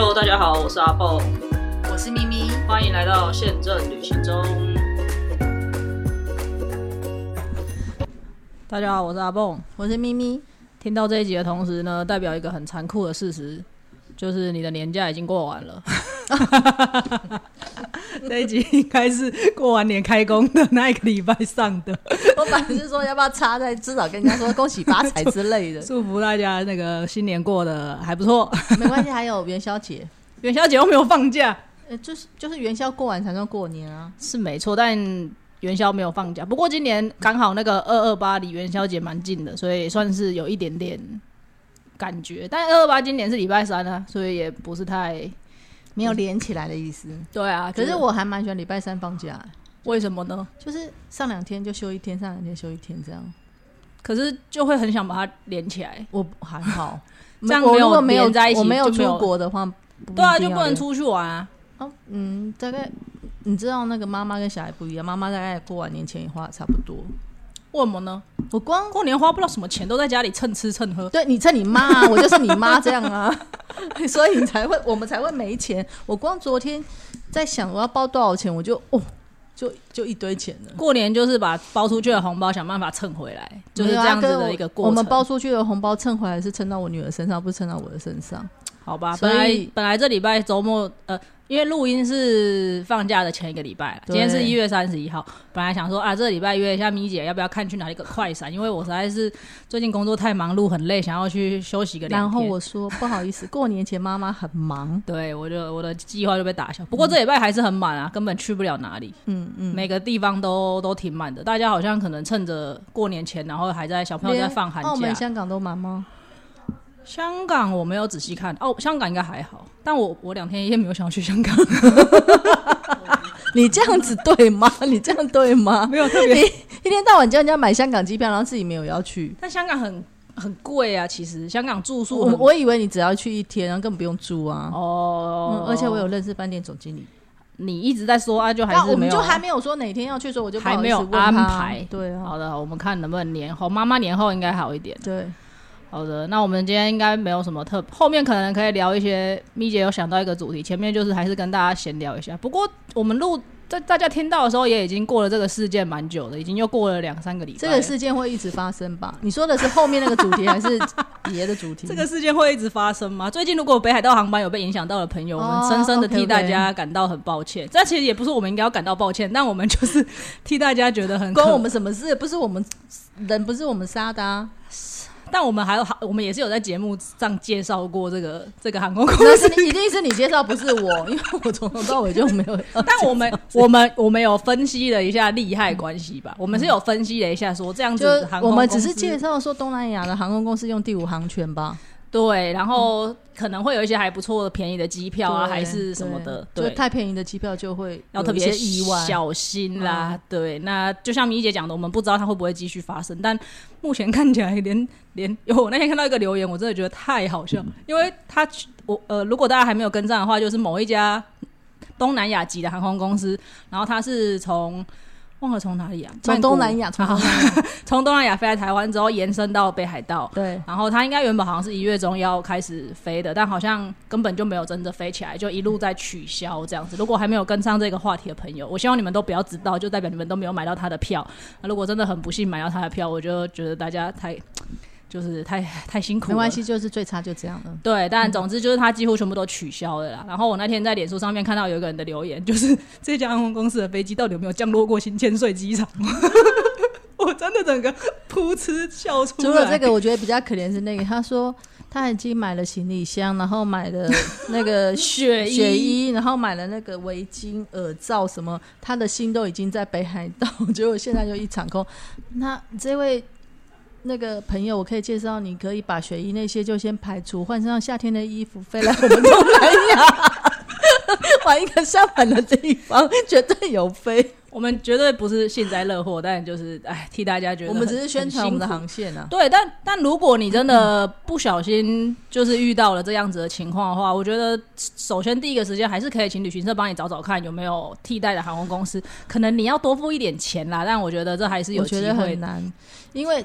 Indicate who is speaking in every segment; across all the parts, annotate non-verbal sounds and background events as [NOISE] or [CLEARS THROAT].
Speaker 1: Hello，大家好，我是阿蹦，
Speaker 2: 我是咪咪，
Speaker 1: 欢迎来到宪政旅行中。大家好，我是阿蹦，
Speaker 2: 我是咪咪。
Speaker 1: 听到这一集的同时呢，代表一个很残酷的事实，就是你的年假已经过完了。[LAUGHS] [LAUGHS] 这一集应该是过完年开工的那一个礼拜上的。
Speaker 2: 我本来是说要不要插在，至少跟人家说恭喜发财之类的，
Speaker 1: 祝福大家那个新年过得还不错。
Speaker 2: 没关系，还有元宵节，[LAUGHS]
Speaker 1: 元宵节又没有放假，
Speaker 2: 呃，就是就是元宵过完才算过年啊，
Speaker 1: 是没错，但元宵没有放假。不过今年刚好那个二二八离元宵节蛮近的，所以算是有一点点感觉。但二二八今年是礼拜三啊，所以也不是太。
Speaker 2: 没有连起来的意思。
Speaker 1: 对啊，
Speaker 2: 可是我还蛮喜欢礼拜三放假。
Speaker 1: 为什么呢？
Speaker 2: 就是上两天就休一天，上两天休一天这样。
Speaker 1: 可是就会很想把它连起来。
Speaker 2: 我还好，[LAUGHS]
Speaker 1: 这样没有
Speaker 2: 没有
Speaker 1: 在一起，
Speaker 2: 我没有出国的话，
Speaker 1: 对啊，就不能出去玩啊。
Speaker 2: 哦，嗯，大概你知道那个妈妈跟小孩不一样，妈妈大概过完年前也花的差不多。
Speaker 1: 为什么呢？
Speaker 2: 我光
Speaker 1: 过年花不知道什么钱，都在家里蹭吃蹭喝。
Speaker 2: 对你蹭你妈，[LAUGHS] 我就是你妈这样啊，[LAUGHS] 所以你才会我们才会没钱。我光昨天在想我要包多少钱，我就哦，就就一堆钱了。
Speaker 1: 过年就是把包出去的红包想办法蹭回来，就是这样子的一个过程。
Speaker 2: 我们包出去的红包蹭回来是蹭到我女儿身上，不是蹭到我的身上。
Speaker 1: 好吧，本来本来这礼拜周末呃。因为录音是放假的前一个礼拜今天是一月三十一号。本来想说啊，这个礼拜约一下咪姐，要不要看去哪里个快闪？因为我实在是最近工作太忙碌，很累，想要去休息个两
Speaker 2: 天。然后我说不好意思，过年前妈妈很忙，
Speaker 1: 对我就我的计划就被打消。不过这礼拜还是很满啊，根本去不了哪里。嗯嗯，每个地方都都挺满的。大家好像可能趁着过年前，然后还在小朋友在放寒假。澳
Speaker 2: 门、香港都满吗？
Speaker 1: 香港我没有仔细看哦，香港应该还好，但我我两天一夜没有想要去香港。[LAUGHS]
Speaker 2: 你这样子对吗？[LAUGHS] 你这样对吗？
Speaker 1: 没有特别
Speaker 2: 一天到晚叫人家买香港机票，然后自己没有要去。
Speaker 1: 但香港很很贵啊，其实香港住宿，
Speaker 2: 我我以为你只要去一天，然后根本不用住啊。哦，而且我有认识饭店总经理。
Speaker 1: 你一直在说啊，就还是没有，
Speaker 2: 就还没有说哪天要去，说我就
Speaker 1: 还没有安排。
Speaker 2: 对啊，
Speaker 1: 好的，我们看能不能年后，妈妈年后应该好一点。
Speaker 2: 对。
Speaker 1: 好的，那我们今天应该没有什么特，后面可能可以聊一些。咪姐有想到一个主题，前面就是还是跟大家闲聊一下。不过我们录在大家听到的时候，也已经过了这个事件蛮久了，已经又过了两三个礼拜。
Speaker 2: 这个事件会一直发生吧？你说的是后面那个主题，还是别的主题？
Speaker 1: 这个事件会一直发生吗？最近如果北海道航班有被影响到的朋友，我们深深的替大家感到很抱歉。这其实也不是我们应该要感到抱歉，但我们就是替大家觉得很
Speaker 2: 关我们什么事？不是我们人，不是我们杀的。啊。
Speaker 1: 但我们还有，我们也是有在节目上介绍过这个这个航空公司，
Speaker 2: 一定是你介绍，不是我，因为我从头到尾就没有。
Speaker 1: 但我们我们我们有分析了一下利害关系吧，我们是有分析了一下，说这样子，
Speaker 2: 我们只是介绍说东南亚的航空公司用第五航权吧。
Speaker 1: 对，然后可能会有一些还不错的便宜的机票啊，还是什么的。对，
Speaker 2: 太便宜的机票就会
Speaker 1: 要特别
Speaker 2: 意外
Speaker 1: 小心啦。对，那就像米姐讲的，我们不知道它会不会继续发生，但目前看起来连连 [LAUGHS] 有我那天看到一个留言，我真的觉得太好笑，因为他我呃，如果大家还没有跟上的话，就是某一家东南亚籍的航空公司，然后他是从。忘了从哪里啊？
Speaker 2: 从东南亚，从 [LAUGHS]
Speaker 1: 从东南亚飞来台湾之后，延伸到北海道。
Speaker 2: 对，
Speaker 1: 然后他应该原本好像是一月中要开始飞的，但好像根本就没有真的飞起来，就一路在取消这样子。如果还没有跟上这个话题的朋友，我希望你们都不要知道，就代表你们都没有买到他的票。那如果真的很不幸买到他的票，我就觉得大家太。就是太 [LAUGHS] 太辛苦，
Speaker 2: 没关系，就是最差就这样了。
Speaker 1: 对，但总之就是他几乎全部都取消了啦。然后我那天在脸书上面看到有一个人的留言，就是这家航空公司的飞机到底有没有降落过新千岁机场？[LAUGHS] 我真的整个噗嗤笑出来。
Speaker 2: 除了这个，我觉得比较可怜是那个，他说他已经买了行李箱，然后买了那个 [LAUGHS]
Speaker 1: 雪
Speaker 2: 雪衣，然后买了那个围巾、耳罩什么，他的心都已经在北海道，结果现在就一场空。那这位。那个朋友，我可以介绍，你可以把雪衣那些就先排除，换上夏天的衣服，飞来我们东南亚，[LAUGHS] 玩一个相反的地方，绝对有飞。
Speaker 1: 我们绝对不是幸灾乐祸，但就是哎，替大家觉得
Speaker 2: 我们只是宣传我们的航线啊。
Speaker 1: 对，但但如果你真的不小心就是遇到了这样子的情况的话，我觉得首先第一个时间还是可以请旅行社帮你找找看有没有替代的航空公司，可能你要多付一点钱啦，但我觉得这还是有机会。
Speaker 2: 难，因为。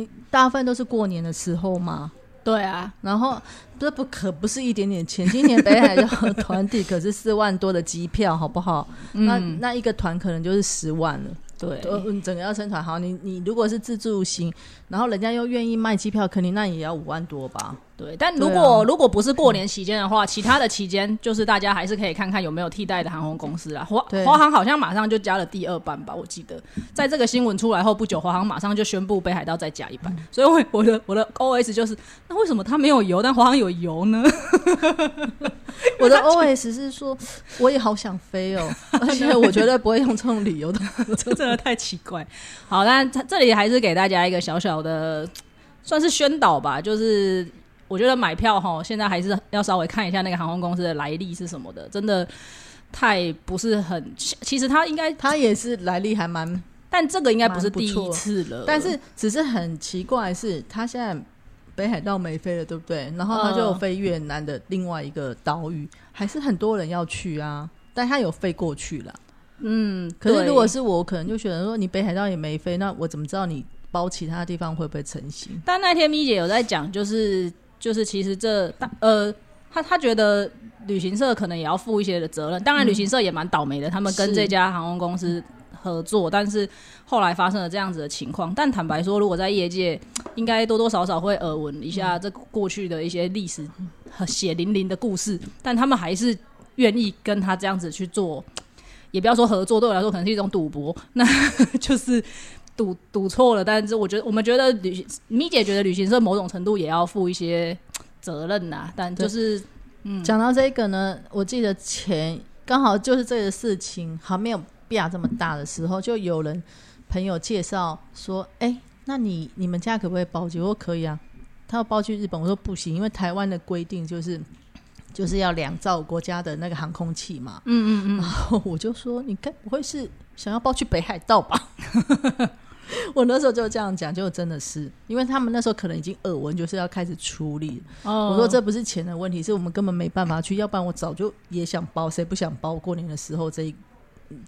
Speaker 2: 你大部分都是过年的时候嘛，
Speaker 1: 对啊，
Speaker 2: 然后这不可不是一点点钱，今年北海道团体可是四万多的机票，好不好？那
Speaker 1: 嗯，
Speaker 2: 那一个团可能就是十万了。
Speaker 1: 对，
Speaker 2: 整个要成团好，你你如果是自助行，然后人家又愿意卖机票，肯定那也要五万多吧？
Speaker 1: 对，但如果、
Speaker 2: 啊
Speaker 1: 如果不是过年期间的话，其他的期间就是大家还是可以看看有没有替代的航空公司啦。华华航好像马上就加了第二班吧，我记得在这个新闻出来后不久，华航马上就宣布北海道再加一班。所以我我的我的 OS 就是，那为什么它没有油，但华航有油呢？[LAUGHS]
Speaker 2: 我的 OS 是说，我也好想飞哦，[LAUGHS] 而且我绝对不会用这种理由的。
Speaker 1: 这 [LAUGHS] 真的太奇怪。好，但这这里还是给大家一个小小的，算是宣导吧，就是我觉得买票哈，现在还是要稍微看一下那个航空公司的来历是什么的，真的太不是很。其实他应该，
Speaker 2: 他也是来历还蛮，
Speaker 1: 但这个应该不是第一次了。
Speaker 2: 但是只是很奇怪是，他现在北海道没飞了，对不对？然后他就飞越南的另外一个岛屿，还是很多人要去啊。但他有飞过去了。
Speaker 1: 嗯，
Speaker 2: 可是如果是我，我可能就选择说，你北海道也没飞，那我怎么知道你包其他地方会不会成型？
Speaker 1: 但那天咪姐有在讲，就是就是其实这大呃，他他觉得旅行社可能也要负一些的责任。当然，旅行社也蛮倒霉的，他们跟这家航空公司合作，但是后来发生了这样子的情况。但坦白说，如果在业界，应该多多少少会耳闻一下这过去的一些历史和血淋淋的故事，但他们还是愿意跟他这样子去做。也不要说合作，对我来说可能是一种赌博，那 [LAUGHS] 就是赌赌错了。但是我觉得，我们觉得旅行咪姐觉得旅行社某种程度也要负一些责任呐、但就是嗯，
Speaker 2: 讲到这个呢，我记得前刚好就是这个事情还没有变这么大的时候，就有人朋友介绍说：“哎、那你你们家可不可以包机？”我说：“可以啊。”他要包去日本，我说不行，因为台湾的规定就是就是要两造国家的那个航空器嘛。
Speaker 1: 嗯嗯嗯，
Speaker 2: 然后我就说：“你该不会是想要包去北海道吧？” [LAUGHS] [LAUGHS] 我那时候就这样讲，就真的是，因为他们那时候可能已经耳闻，就是要开始处理
Speaker 1: 哦
Speaker 2: 我说这不是钱的问题，是我们根本没办法去，要不然我早就也想包，谁不想包过年的时候这一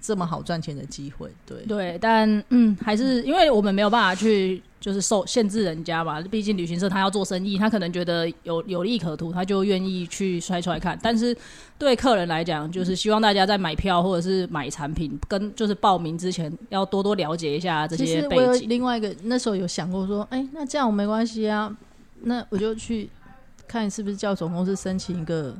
Speaker 2: 这么好赚钱的机会？对，
Speaker 1: 对，但嗯，还是因为我们没有办法去就是受限制人家嘛，毕竟旅行社他要做生意，他可能觉得有有利可图，他就愿意去摔出来看。但是对客人来讲，就是希望大家在买票或者是买产品跟就是报名之前，要多多了解一下这些背
Speaker 2: 实我有
Speaker 1: 景。
Speaker 2: 另外一个，那时候有想过说，哎、那这样我没关系啊，那我就去看是不是叫总公司申请一个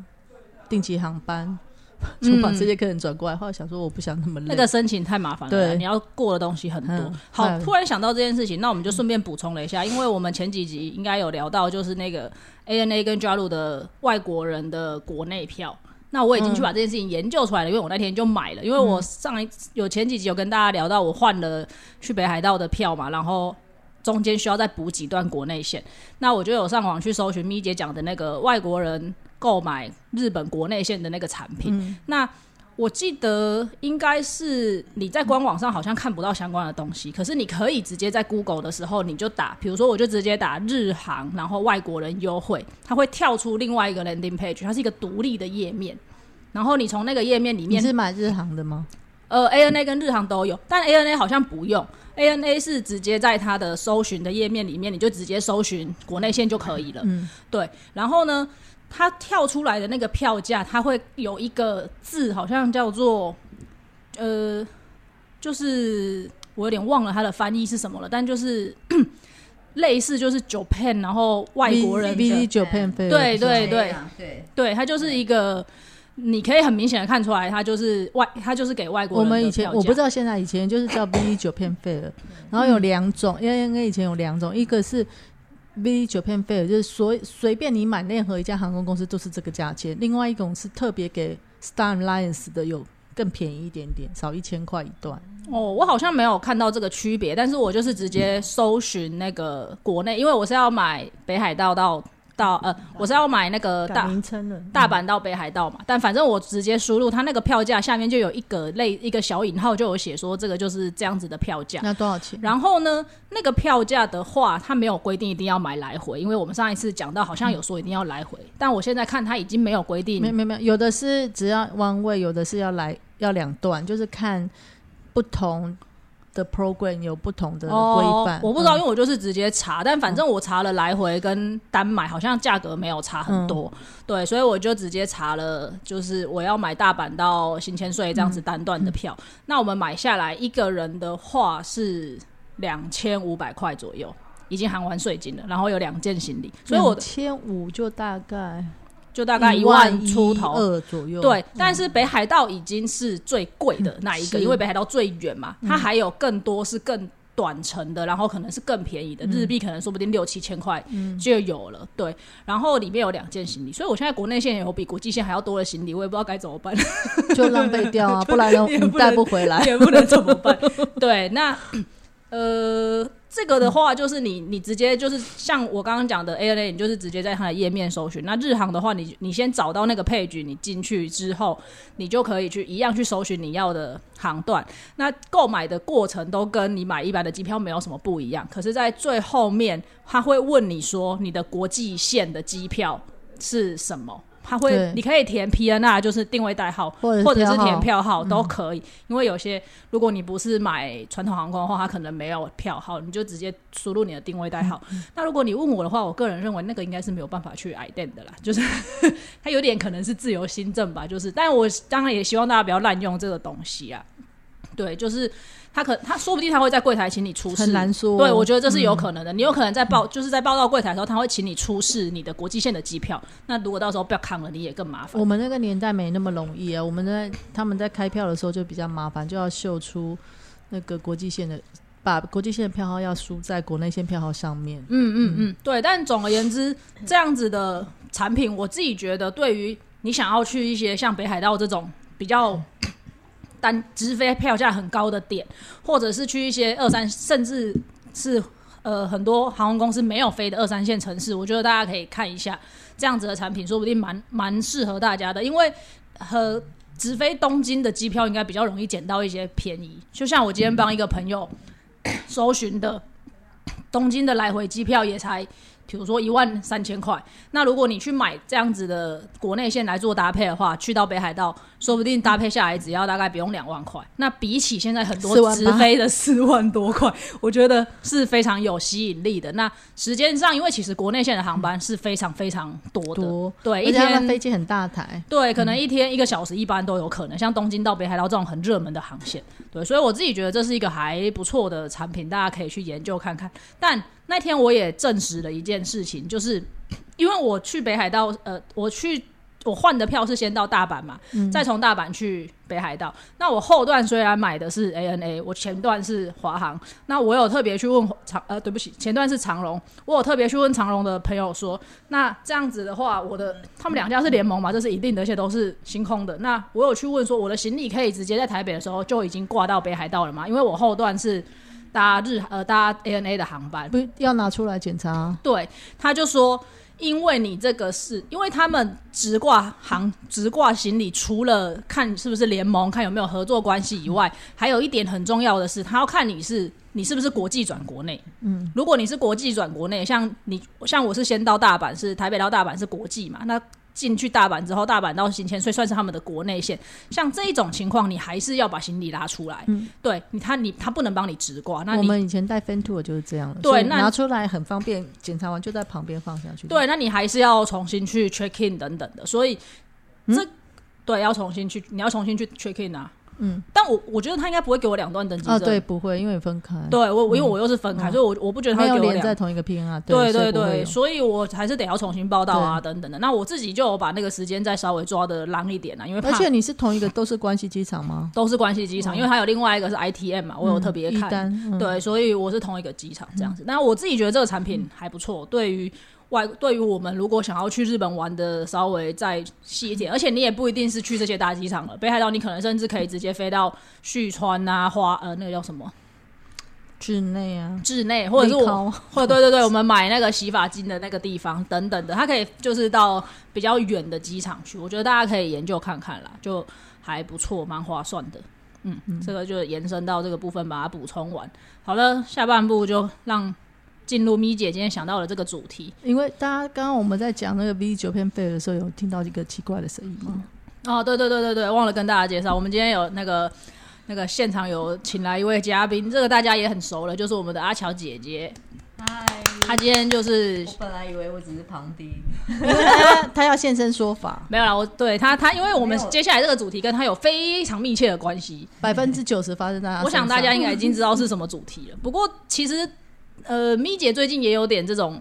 Speaker 2: 定期航班，[LAUGHS] 就把
Speaker 1: 嗯。
Speaker 2: 这些客人转过来。后来想说，我不想那么累，
Speaker 1: 那个申请太麻烦了，
Speaker 2: 对。
Speaker 1: 你要过的东西很多。
Speaker 2: 嗯。
Speaker 1: 好，
Speaker 2: 嗯。
Speaker 1: 突然想到这件事情，那我们就顺便补充了一下，因为我们前几集应该有聊到，就是那个 ANA 跟 JAL 的外国人的国内票。那我已经去把这件事情研究出来了，因为我那天就买了，因为我上一有前几集有跟大家聊到，我换了去北海道的票嘛，然后中间需要再补几段国内线，那我就有上网去搜寻咪姐讲的那个外国人购买日本国内线的那个产品，那。我记得应该是你在官网上好像看不到相关的东西，可是你可以直接在 Google 的时候你就打，比如说我就直接打日航，然后外国人优惠，它会跳出另外一个 landing page，它是一个独立的页面，然后你从那个页面里
Speaker 2: 你
Speaker 1: 面，
Speaker 2: 是买日航的吗？
Speaker 1: 呃，ANA 跟日航都有，但 ANA 好像不用，ANA 是直接在它的搜寻的页面里面，你就直接搜寻国内线就可以了。
Speaker 2: 嗯，
Speaker 1: 对，然后呢，它跳出来的那个票价，它会有一个字，好像叫做呃，就是我有点忘了它的翻译是什么了，但就是 [CLEARS THROAT] 类似就是 Japan，然后外国人
Speaker 2: V 九片费，
Speaker 1: 对对
Speaker 3: 对，
Speaker 1: 对，它就是一个。你可以很明显的看出来，它就是外，它就是给外国人的
Speaker 2: 我们以前我不知道现在以前就是叫 B 九片费了，然后有两种，因为因为以前有两种，一个是 V 九片费，就是随随便你买任何一家航空公司都是这个价钱；，另外一种是特别给 Star Alliance 的，有更便宜一点点，少一千块一段。
Speaker 1: 哦，我好像没有看到这个区别，但是我就是直接搜寻那个国内，因为我是要买北海道到到呃，我是要买那个大
Speaker 2: 名称了，
Speaker 1: 大阪到北海道嘛，但反正我直接输入它那个票价下面就有一个类一个小引号，就有写说这个就是这样子的票价。
Speaker 2: 那多少钱？
Speaker 1: 然后呢，那个票价的话，它没有规定一定要买来回，因为我们上一次讲到好像有说一定要来回，但我现在看它已经没有规定
Speaker 2: 没没没有，有的是只要 one way，有的是要来要两段，就是看不同的 program 有不同的规
Speaker 1: 哦
Speaker 2: 范。，
Speaker 1: 我不知道，因
Speaker 2: 嗯
Speaker 1: 为我就是直接查，但反正我查了来回跟单买，好像价格没有差很多，
Speaker 2: 嗯
Speaker 1: 对，所以我就直接查了，就是我要买大阪到新千岁这样子
Speaker 2: 嗯
Speaker 1: 单段的票，那我们买下来一个人的话是两千五百块左右。已经含完税金了，然后有两件行李，所以我
Speaker 2: 千五就大概
Speaker 1: 就大概一
Speaker 2: 万
Speaker 1: 万出头，
Speaker 2: 二左右。
Speaker 1: 对，但是北海道已经是最贵的那一个，因为北海道最远嘛，它还有更多是更短程的，然后可能是更便宜的，日币可能说不定六七千块就有了。对，然后里面有两件行李，所以我现在国内线有比国际线还要多的行李，我也不知道该怎么办，
Speaker 2: 就浪费掉啊，[LAUGHS] 不然呢带不回来。
Speaker 1: 也不能怎么办。对，那呃。这个的话，就是你你直接就是像我刚刚讲的 ANA，你就是直接在它的页面搜寻。那日航的话，你你先找到那个配局，你进去之后，你就可以去一样去搜寻你要的航段。那购买的过程都跟你买一般的机票没有什么不一样，可是，在最后面他会问你说你的国际线的机票是什么。他会，你可以填 PNR，就是定位代号，
Speaker 2: 或者
Speaker 1: 是填
Speaker 2: 票号。
Speaker 1: 票号都可以，因为有些如果你不是买传统航空的话，它可能没有票号，你就直接输入你的定位代号。那如果你问我的话，我个人认为那个应该是没有办法去 ident 的啦，就是 [LAUGHS] 它有点可能是自由新政吧，就是，但我当然也希望大家不要滥用这个东西啊。对，就是他可他说不定他会在柜台请你出示，
Speaker 2: 很难说。
Speaker 1: 对，我觉得这是有可能的。你有可能在报，就是在报到柜台的时候，他会请你出示你的国际线的机票。那如果到时候不要扛了，你也更麻烦。
Speaker 2: 我们那个年代没那么容易啊，我们在他们在开票的时候就比较麻烦，就要秀出那个国际线的，把国际线的票号要输在国内线票号上面。
Speaker 1: 嗯嗯嗯，对。但总而言之，这样子的产品，我自己觉得，对于你想要去一些像北海道这种比较单直飞票价很高的点，或者是去一些二三，甚至是呃很多航空公司没有飞的二三线城市，我觉得大家可以看一下这样子的产品，说不定蛮蛮适合大家的，因为和。直飞东京的机票应该比较容易捡到一些便宜，就像我今天帮一个朋友 [COUGHS] 搜寻的东京的来回机票也才，比如说一万三千块。那如果你去买这样子的国内线来做搭配的话，去到北海道，说不定搭配下来只要大概不用两万块。那比起现在很多直飞的四万多块，[LAUGHS] 我觉得是非常有吸引力的。那时间上，因为其实国内线的航班是非常非常多的，
Speaker 2: 多，
Speaker 1: 对，一天
Speaker 2: 飞机很大台，
Speaker 1: 对，可能一天一个小时一般都有可能，像东京到北海道这种很热门的航线，对，所以我自己觉得这是一个还不错的产品，大家可以去研究看看。但那天我也证实了一件事情，就是 [COUGHS] 因为我去北海道，呃，我去我换的票是先到大阪嘛，再从大阪去北海道。那我后段虽然买的是 ANA，我前段是华航。那我有特别去问长，呃，对不起，前段是长荣。我有特别去问长荣的朋友说，那这样子的话，我的他们两家是联盟嘛，这是一定的，而且都是星空的。那我有去问说，我的行李可以直接在台北的时候就已经挂到北海道了吗？因为我后段是搭日呃搭 ANA 的航班，
Speaker 2: 不要拿出来检查啊。
Speaker 1: 对，他就说，因为你这个是因为他们直挂行直挂行李，除了看是不是联盟，看有没有合作关系以外，还有一点很重要的是，他要看你是你是不是国际转国内。嗯，如果你是国际转国内，像你像我是先到大阪，是台北到大阪是国际嘛，那。进去大阪之后，大阪到新千岁算是他们的国内线。像这一种情况，你还是要把行李拉出来。嗯，对你，他你他不能帮你直挂。那
Speaker 2: 我们以前带 Fan Tour 就是这样的，
Speaker 1: 对那
Speaker 2: 拿出来很方便，检查完就在旁边放下去。
Speaker 1: 对，那你还是要重新去 check in 等等的，所以这、对要重新去，你要重新去 check in 啊。
Speaker 2: 嗯，
Speaker 1: 但我我觉得他应该不会给我两段登机证。
Speaker 2: 啊，对，不会，因为分开，
Speaker 1: 对我我因为我又是分开，
Speaker 2: 嗯
Speaker 1: 所以我我不觉得他
Speaker 2: 没有
Speaker 1: 会给我。
Speaker 2: 连在同一个 PNR，
Speaker 1: 对对对，
Speaker 2: 所以
Speaker 1: 我还是得要重新报道啊，等等的。那我自己就有把那个时间再稍微抓的浪一点啊，因为
Speaker 2: 而且你是同一个都是关西机场吗？[LAUGHS]
Speaker 1: 都是关系机场，因为还有另外一个是 ITM 嘛，我有特别看。对，所以我是同一个机场这样子。那我自己觉得这个产品还不错，对于外对于我们如果想要去日本玩的稍微再细一点，而且你也不一定是去这些大机场了，北海道你可能甚至可以直接飞到旭川啊、花呃那个叫什么
Speaker 2: 志内啊，
Speaker 1: 志内，或者是我或者对对对，我们买那个洗发精的那个地方等等的，它可以就是到比较远的机场去，我觉得大家可以研究看看啦，就还不错，蛮划算的。嗯嗯，这个就延伸到这个部分，把它补充完。好了，下半部就让进入咪姐今天想到了这个主题。
Speaker 2: 因为大家刚刚我们在讲那个 V 九片费的时候，有听到一个奇怪的声音吗？
Speaker 1: 哦，对对对对对，忘了跟大家介绍，我们今天有那个那个现场有请来一位嘉宾，这个大家也很熟了，就是我们的阿乔姐姐。
Speaker 3: 嗨，
Speaker 1: 她今天就是
Speaker 3: 我本来以为我只是旁听，
Speaker 2: 因为他他要现身说法，
Speaker 1: 没有啦，我对她她，因为我们接下来这个主题跟她有非常密切的关系，
Speaker 2: 百分之九十发生在他
Speaker 1: 我想大家应该已经知道是什么主题了。不过其实，呃，咪姐最近也有点这种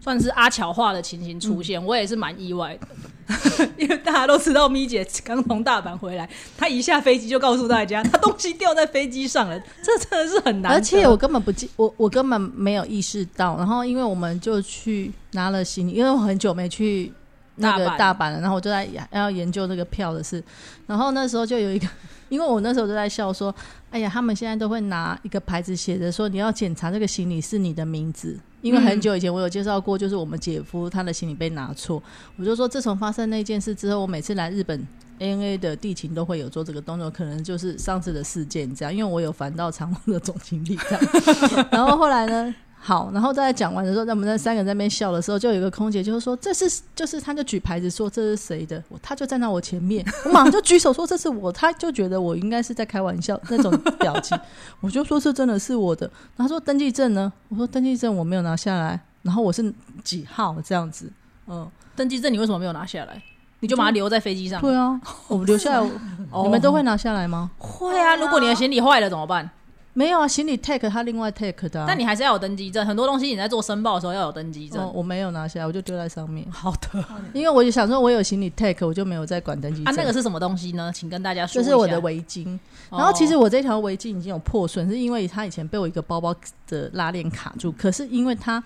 Speaker 1: 算是阿乔化的情形出现，我也是蛮意外的。[LAUGHS] 因为大家都知道咪姐刚从大阪回来，她一下飞机就告诉大家，她东西掉在飞机上了，这真的是很难。
Speaker 2: 而且我根本不记，我我根本没有意识到。然后因为我们就去拿了行李，因为我很久没去那个
Speaker 1: 大阪
Speaker 2: 大阪了，然后我就在要研究这个票的事。然后那时候就有一个，[LAUGHS] 因为我那时候就在笑说，哎呀，他们现在都会拿一个牌子写着说你要检查这个行李是你的名字。因为很久以前我有介绍过，就是我们姐夫他的行李被拿错，我就说自从发生那件事之后，我每次来日本 ANA 的地勤都会有做这个动作，可能就是上次的事件这样，因为我有烦到长隆的总经理这样。[LAUGHS] 然后后来呢，好，然后在讲完的时候，在我们那三个人在那边笑的时候，就有一个空姐就是说这是就是他就举牌子说这是谁的，我他就站在我前面，[LAUGHS] 我马上就举手说这是我，他就觉得我应该是在开玩笑那种表情，[LAUGHS] 我就说这真的是我的，然后他说登记证呢，我说登记证我没有拿下来，然后我是几号这样子，嗯，
Speaker 1: 登记证你为什么没有拿下来？你就把它留在飞机上？
Speaker 2: 对啊，我留下来，[LAUGHS]
Speaker 1: 哦
Speaker 2: 你们都会拿下来吗？
Speaker 1: 会啊。如果你的行李坏了怎么办？
Speaker 2: 没有啊，行李 take 他另外 take 的、啊，
Speaker 1: 但你还是要有登机证，很多东西你在做申报的时候要有登机证。
Speaker 2: 哦，我没有拿下来，我就丢在上面。
Speaker 1: 好的，
Speaker 2: 因为我就想说，我有行李 take，我就没有再管登记
Speaker 1: 啊，
Speaker 2: 证。
Speaker 1: 那个是什么东西呢？请跟大家说一下。
Speaker 2: 就是我的围巾。
Speaker 1: 哦
Speaker 2: 然后其实我这条围巾已经有破损，是因为它以前被我一个包包的拉链卡住。可是因为它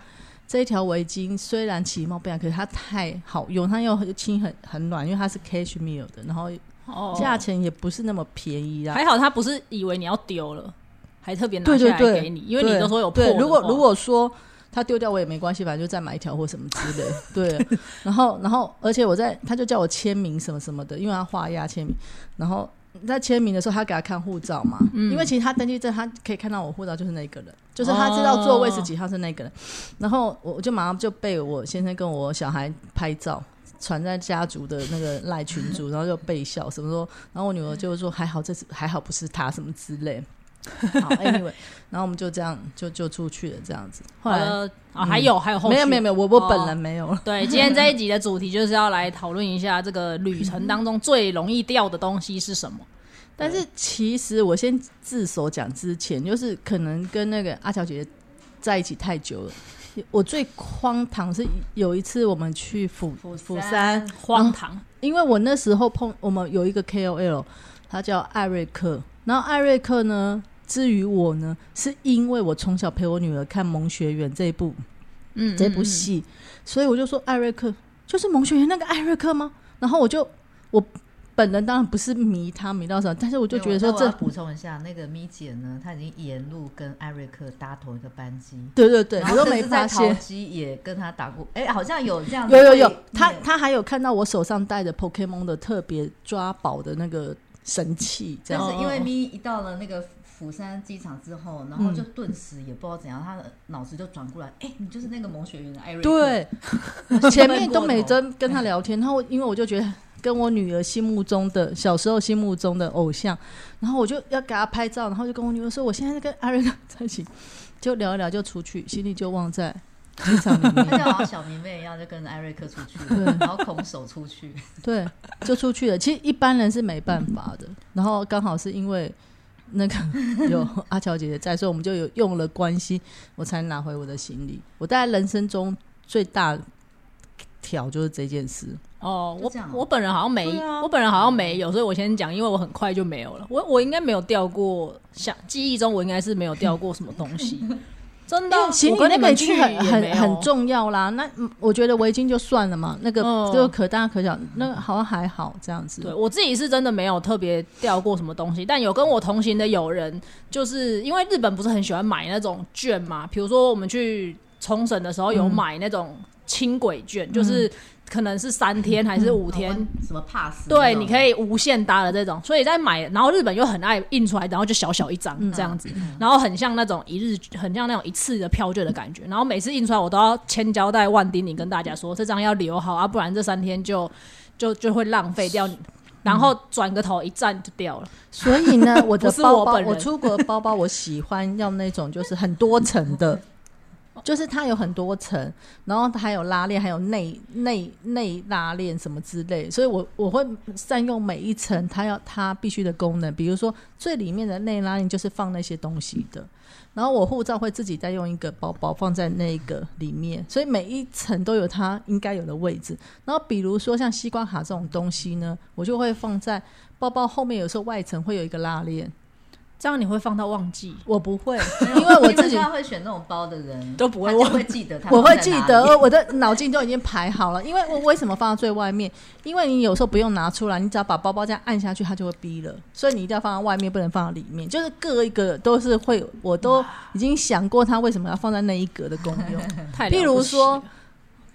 Speaker 2: 这一条围巾虽然其貌不扬，可是它太好用，它又很轻很很暖，因为它是 cashmere 的，然后
Speaker 1: 哦
Speaker 2: 价钱也不是那么便宜啦。
Speaker 1: 还好他不是以为你要丢了，还特别拿
Speaker 2: 对
Speaker 1: 下来给你，因为你
Speaker 2: 对
Speaker 1: 都说有破
Speaker 2: 如果如果说他丢掉我也没关系，反正就再买一条或什么之类。对，[LAUGHS] 然后然后而且我在他就叫我签名什么什么的，因为他画押签名，然后。在签名的时候，他给他看护照嘛，
Speaker 1: 嗯
Speaker 2: 因为其实他登记证，他可以看到我护照就是那个人，就是他知道座位是几号是那个人。然后我我就马上就被我先生跟我小孩拍照，传在家族的那个赖群组，然后就被笑什么说，然后我女儿就说还好这次还好不是他什么之类。好，[LAUGHS] anyway，然后我们就这样就就出去了这样子。后来
Speaker 1: 呃啊，还有还有
Speaker 2: 没有没有没有，我我
Speaker 1: 哦
Speaker 2: 本人没有了。
Speaker 1: 对，今天这一集的 [LAUGHS] 主题就是要来讨论一下这个旅程当中最容易掉的东西是什么。
Speaker 2: 但是其实我先自首讲之前，就是可能跟那个阿乔姐姐在一起太久了。我最荒唐是有一次我们去釜
Speaker 3: 釜
Speaker 2: 釜
Speaker 3: 山
Speaker 2: 山，
Speaker 1: 荒唐，
Speaker 2: 因为我那时候碰我们有一个 KOL，他叫艾瑞克，然后艾瑞克呢，至于我呢，是因为我从小陪我女儿看《萌学园》这一部
Speaker 1: 嗯，
Speaker 2: 这部
Speaker 1: 嗯，
Speaker 2: 戏，所以我就说艾瑞克就是萌学园那个艾瑞克吗？然后我就我本人当然不是迷他迷到什么，但是我就觉得说这
Speaker 3: 补充一下，那个咪姐呢，她已经沿路跟艾瑞克搭同一个班机，
Speaker 2: 对对对，我都没发现。
Speaker 3: 机也跟他打过，哎，好像有这样
Speaker 2: 有有有，他他还有看到我手上戴着 Pokemon 的特别抓宝的那个神器，这样
Speaker 3: 但是因为
Speaker 1: 哦
Speaker 3: 咪一到了那个釜山机场之后，然后就顿时也不知道怎样，他的脑子就转过来，哎，你就是那个萌学员的艾瑞克，
Speaker 2: 对，前面都没
Speaker 3: 真
Speaker 2: 真跟他聊天，然后因为我就觉得跟我女儿心目中的小时候心目中的偶像，然后我就要给她拍照，然后就跟我女儿说我现在在跟艾瑞克在一起，就聊一聊就出去，心里就忘在机场里
Speaker 3: 他
Speaker 2: 面，
Speaker 3: 像小迷妹一样，就跟艾瑞克出去，然后空手出去。
Speaker 2: 对，就出去了。其实一般人是没办法的，然后刚好是因为。那个 [LAUGHS] 有阿乔姐姐在，所以我们就有用了关系，我才拿回我的行李。我大概人生中最大条就是这件事。
Speaker 1: 哦，我我本人好像没，
Speaker 2: 啊
Speaker 1: 我本人好像没有，所以我先讲，因为我很快就没有了。我我应该没有掉过，想记忆中我应该是没有掉过什么东西，[LAUGHS] 真的。
Speaker 2: 行
Speaker 1: 我跟你
Speaker 2: 李那个已经
Speaker 1: 们去
Speaker 2: 很很重要啦。那嗯我觉得围巾就算了嘛，那个
Speaker 1: 嗯
Speaker 2: 就可大可小，那个好像还好这样子。
Speaker 1: 对我自己是真的没有特别掉过什么东西，但有跟我同行的友人，就是因为日本不是很喜欢买那种券嘛，比如说我们去冲绳的时候有
Speaker 2: 嗯
Speaker 1: 买那种轻轨券，就是可能是三天还是五天。[LAUGHS]
Speaker 3: 什么 pass？
Speaker 1: 对，你可
Speaker 3: 以
Speaker 1: 以无限搭的这种，所以在买，然后日本又很爱印出来，然后就小小一张
Speaker 2: 嗯
Speaker 1: 这样子，然后很像那种一日，很像那种一次的票券的感觉，然后每次印出来我都要千交代万叮咛跟大家说，这张要留好啊，不然这三天就就就会浪费掉。然后转个头一站就掉了。
Speaker 2: 所以呢，我的 [LAUGHS] 包包，
Speaker 1: 我本人
Speaker 2: 我出国的包包，我喜欢要那种就是很多层的，就是它有很多层，然后它还有拉链，还有内内内拉链什么之类，所以我我会善用每一层它要它必须的功能，比如说最里面的内拉链就是放那些东西的。然后我护照会自己再用一个包包放在那个里面，所以每一层都有它应该有的位置。然后比如说像西瓜卡这种东西呢，我就会放在包包后面，有时候外层会有一个拉链。
Speaker 1: 这样你会放到忘记，
Speaker 2: 我不会，因为我自己
Speaker 3: 会选那种包的人
Speaker 1: 都不会忘
Speaker 3: 会记得他
Speaker 2: 我会记得，我的脑筋都已经排好了。因为我为什么放到最外面？因为你有时候不用拿出来，你只要把包包这样按下去，它就会逼了。所以你一定要放在外面，不能放到里面。就是各一个都是会，我都已经想过它为什么要放在那一格的功用。譬如说
Speaker 1: 了，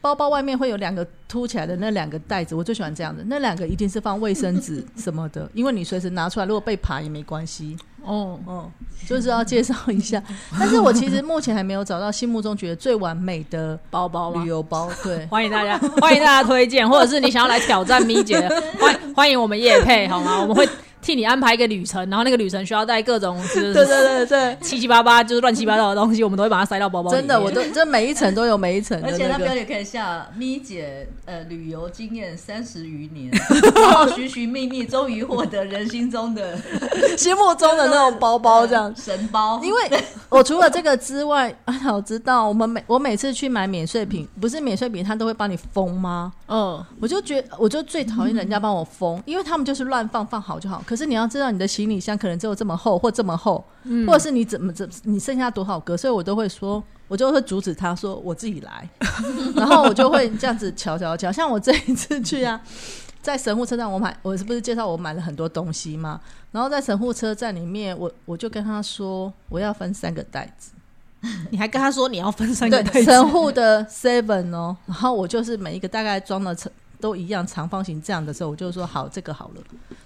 Speaker 2: 包包外面会有两个凸起来的那两个袋子，我最喜欢这样的。那两个一定是放卫生纸什么的，因为你随时拿出来，如果被爬也没关系。
Speaker 1: 哦，
Speaker 2: 哦，就是要介绍一下。但是我其实目前还没有找到心目中觉得最完美的
Speaker 1: 包包
Speaker 2: 旅？游包。对，[LAUGHS]
Speaker 1: 欢迎大家，欢迎大家推荐，或者是你想要来挑战咪姐的，[LAUGHS] 欢欢迎我们叶配好吗？我们会替你安排一个旅程，然后那个旅程需要带各种就是 [LAUGHS]
Speaker 2: 对对对对，
Speaker 1: 七七八八就是乱七八糟的东西，我们都会把它塞到包包里。
Speaker 2: 真的，我都这每一层都有每一层的
Speaker 3: 而且
Speaker 2: 那个。
Speaker 3: 他标题可以下咪姐呃旅游经验三十余年，然后寻寻觅觅，终于获得人心中的 [LAUGHS]
Speaker 2: 心目中的那种包包这样。[LAUGHS]
Speaker 3: 神包。
Speaker 2: 因为我除了这个之外，啊，我知道我们每我每次去买免税品，不是免税品，他都会帮你封吗？
Speaker 1: 嗯，
Speaker 2: 我就觉我就最讨厌人家帮我封，因为他们就是乱放放好就好。可是你要知道，你的行李箱可能只有这么厚或这么厚，或者是你怎么怎你剩下多少格，所以我都会说，我就会阻止他说我自己来，[LAUGHS] 然后我就会这样子瞧瞧瞧。像我这一次去啊，[LAUGHS] 在神户车站，我买我是不是介绍我买了很多东西嘛？然后在神户车站里面，我我就跟他说我要分三个袋子。[LAUGHS]
Speaker 1: 你还跟他说你要分三个袋
Speaker 2: 对，
Speaker 1: 子，
Speaker 2: 神户的 Seven 哦，然后我就是每一个大概装的长都一样长方形这样的时候，我就说好这个好了，